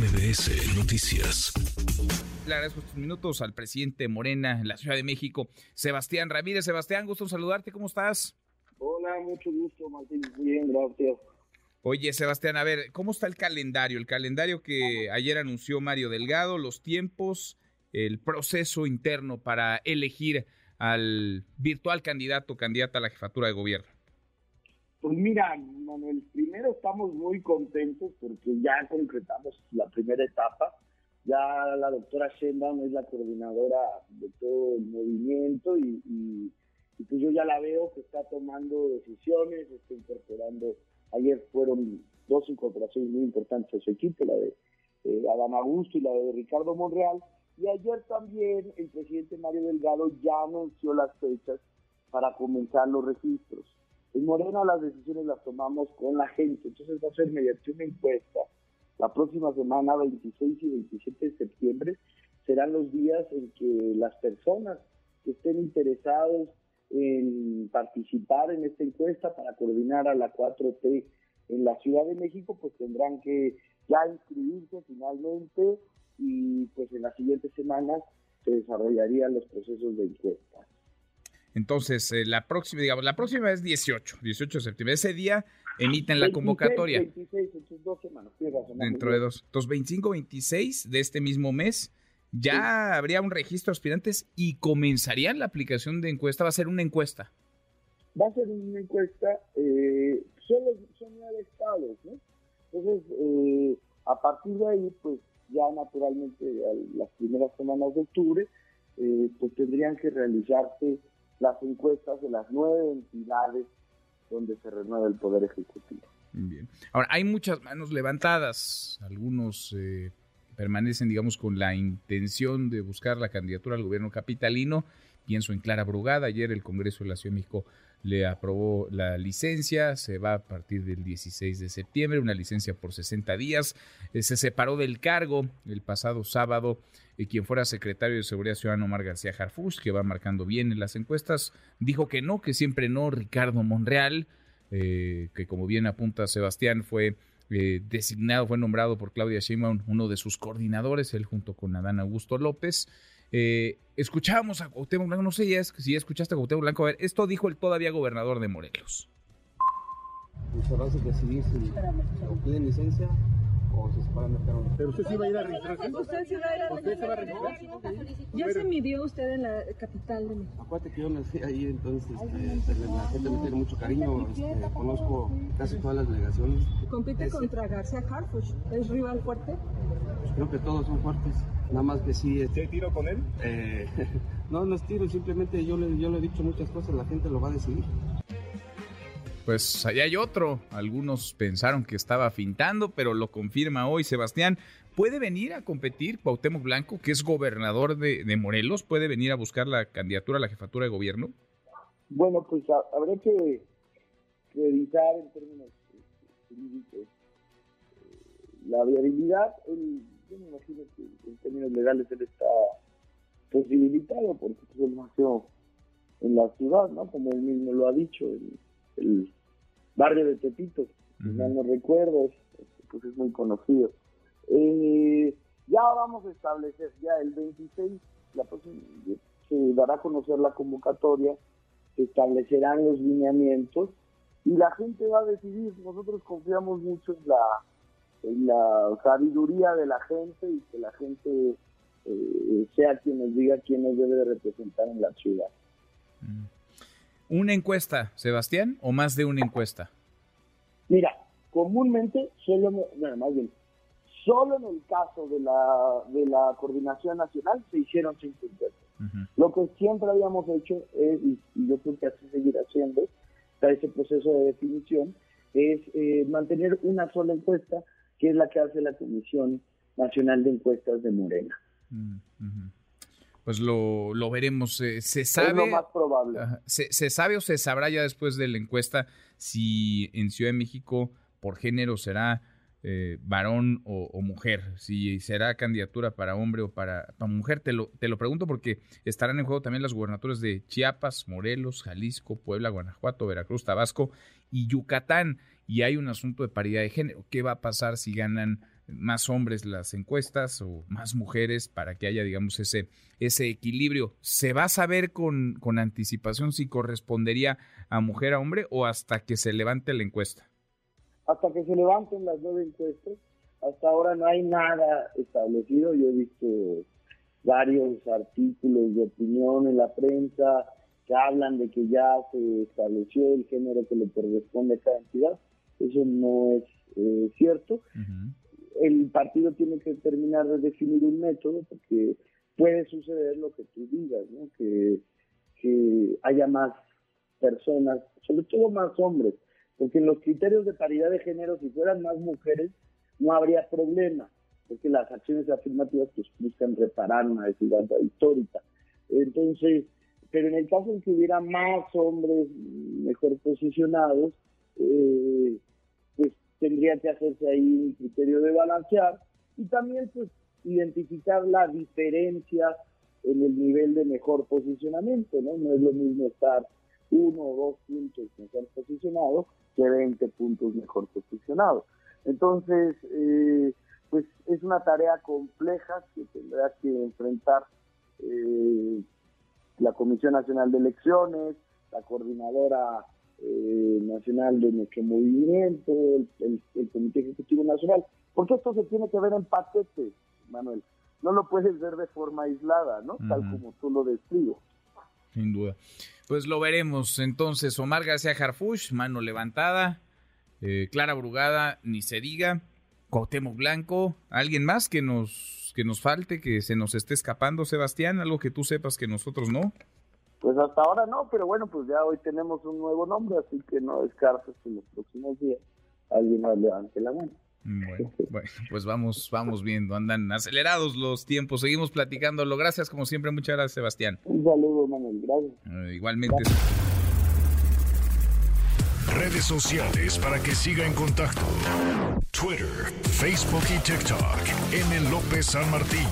MBS Noticias. Le agradezco estos minutos al presidente Morena en la Ciudad de México, Sebastián Ramírez. Sebastián, gusto en saludarte, ¿cómo estás? Hola, mucho gusto, Martín. Bien, gracias. Oye, Sebastián, a ver, ¿cómo está el calendario? El calendario que ayer anunció Mario Delgado, los tiempos, el proceso interno para elegir al virtual candidato o candidata a la jefatura de gobierno. Pues mira, Manuel, primero estamos muy contentos porque ya concretamos la primera etapa. Ya la doctora Sheinbaum es la coordinadora de todo el movimiento y, y, pues yo ya la veo que está tomando decisiones, está incorporando, ayer fueron dos incorporaciones muy importantes a su equipo, la de eh, Adán Augusto y la de Ricardo Monreal, y ayer también el presidente Mario Delgado ya anunció las fechas para comenzar los registros. En Morena las decisiones las tomamos con la gente, entonces va a ser mediante una encuesta. La próxima semana, 26 y 27 de septiembre, serán los días en que las personas que estén interesados en participar en esta encuesta para coordinar a la 4T en la Ciudad de México, pues tendrán que ya inscribirse finalmente y pues en las siguientes semanas se desarrollarían los procesos de encuesta. Entonces, eh, la próxima, digamos, la próxima es 18, 18 de septiembre. Ese día emiten la convocatoria. 26, dos semanas, Dentro de dos. Entonces, 25, 26 de este mismo mes, ya habría un registro de aspirantes y comenzarían la aplicación de encuesta. Va a ser una encuesta. Va a ser una encuesta, eh, solo son nueve estados, ¿no? Entonces, eh, a partir de ahí, pues ya naturalmente las primeras semanas de octubre, eh, pues tendrían que realizarse las encuestas de las nueve entidades donde se renueva el Poder Ejecutivo. Bien. Ahora, hay muchas manos levantadas. Algunos eh, permanecen, digamos, con la intención de buscar la candidatura al gobierno capitalino. Pienso en Clara Brugada. Ayer el Congreso de la Ciudad de México le aprobó la licencia, se va a partir del 16 de septiembre, una licencia por 60 días. Eh, se separó del cargo el pasado sábado y quien fuera secretario de Seguridad Ciudadana Omar García Harfus, que va marcando bien en las encuestas, dijo que no, que siempre no. Ricardo Monreal, eh, que como bien apunta Sebastián, fue eh, designado, fue nombrado por Claudia Sheinbaum uno de sus coordinadores, él junto con Adán Augusto López. Eh, escuchábamos a Cuauhtémoc Blanco, no sé si ya escuchaste a Cuauhtémoc Blanco, a ver, esto dijo el todavía gobernador de Morelos. Pues decidir si obtienen licencia o se separan de Pero usted sí va a ir a registrarse. Usted sí va a ir a ¿Usted se va a registrar? Ya se midió usted en la capital de México. Acuérdate que yo nací ahí, entonces este, la gente me tiene mucho cariño. Este, conozco casi todas las delegaciones. Compite contra García Harfuch. ¿Es rival fuerte? Pues creo que todos son fuertes. Nada más que sí. ¿Qué tiro con él? Eh, no, no es tiro, simplemente yo le, yo le he dicho muchas cosas, la gente lo va a decidir. Pues allá hay otro. Algunos pensaron que estaba fintando, pero lo confirma hoy Sebastián. ¿Puede venir a competir Cuauhtémoc Blanco, que es gobernador de, Morelos? ¿Puede venir a buscar la candidatura a la jefatura de gobierno? Bueno, pues habrá que revisar en términos jurídicos eh, la viabilidad. El, yo me imagino que en términos legales él está posibilitado porque pues, él nació en la ciudad, ¿no? Como él mismo lo ha dicho, el, el barrio de Tepito, si no recuerdo, pues es muy conocido. Eh, ya vamos a establecer, ya el 26, la próxima, se dará a conocer la convocatoria, se establecerán los lineamientos y la gente va a decidir. Nosotros confiamos mucho en la la sabiduría de la gente y que la gente eh, sea quien nos diga quién nos debe de representar en la ciudad. Mm. ¿Una encuesta, Sebastián, o más de una encuesta? Mira, comúnmente, solo, bueno, más bien, solo en el caso de la, de la coordinación nacional se hicieron cinco encuestas. Lo que siempre habíamos hecho es, y, yo creo que así seguirá haciendo, para ese proceso de definición, es eh, mantener una sola encuesta que es la que hace la Comisión Nacional de Encuestas de Morena. Mm, pues lo, lo veremos. se sabe. Es lo más probable. se, se, sabe o se sabrá ya después de la encuesta si en Ciudad de México por género será eh, varón o, mujer, si será candidatura para hombre o para, para, mujer. Te lo, te lo pregunto porque estarán en juego también las gubernaturas de Chiapas, Morelos, Jalisco, Puebla, Guanajuato, Veracruz, Tabasco y Yucatán y hay un asunto de paridad de género. ¿Qué va a pasar si ganan más hombres las encuestas o más mujeres para que haya, digamos, ese, ese equilibrio. ¿Se va a saber con, con anticipación si correspondería a mujer a hombre o hasta que se levante la encuesta? Hasta que se levanten las nueve encuestas. Hasta ahora no hay nada establecido. Yo he visto varios artículos de opinión en la prensa que hablan de que ya se estableció el género que le corresponde a cada entidad. Eso no es eh, cierto el partido tiene que terminar de definir un método porque puede suceder lo que tú digas, ¿no? que, que haya más personas, sobre todo más hombres, porque en los criterios de paridad de género, si fueran más mujeres, no habría problema, porque las acciones afirmativas pues, buscan reparar una desigualdad histórica. Entonces, pero en el caso en que hubiera más hombres mejor posicionados, eh, tendría que hacerse ahí un criterio de balancear y también pues identificar la diferencia en el nivel de mejor posicionamiento, ¿no? No es lo mismo estar uno o dos puntos mejor posicionado que 20 puntos mejor posicionado. Entonces, eh, pues es una tarea compleja que tendrá que enfrentar eh, la Comisión Nacional de Elecciones, la coordinadora eh, nacional de nuestro movimiento, el, Comité Ejecutivo Nacional, porque esto se tiene que ver en paquete, Manuel. No lo puedes ver de forma aislada, ¿no? Tal como tú lo describes. Sin duda. Pues lo veremos entonces. Omar García Harfush, mano levantada. Eh, Clara Brugada, ni se diga. Cuauhtémoc Blanco. ¿Alguien más que nos, que nos falte, que se nos esté escapando, Sebastián? ¿Algo que tú sepas que nosotros no? Pues hasta ahora no, pero bueno, pues ya hoy tenemos un nuevo nombre, así que no descartes que en los próximos días alguien más levante la mano. Bueno, pues vamos, vamos viendo, andan acelerados los tiempos, seguimos platicándolo. Gracias, como siempre, muchas gracias, Sebastián. Un saludo, Manuel, gracias. Eh, igualmente. Redes sociales para que siga en contacto: Twitter, Facebook y TikTok. M. López San Martín.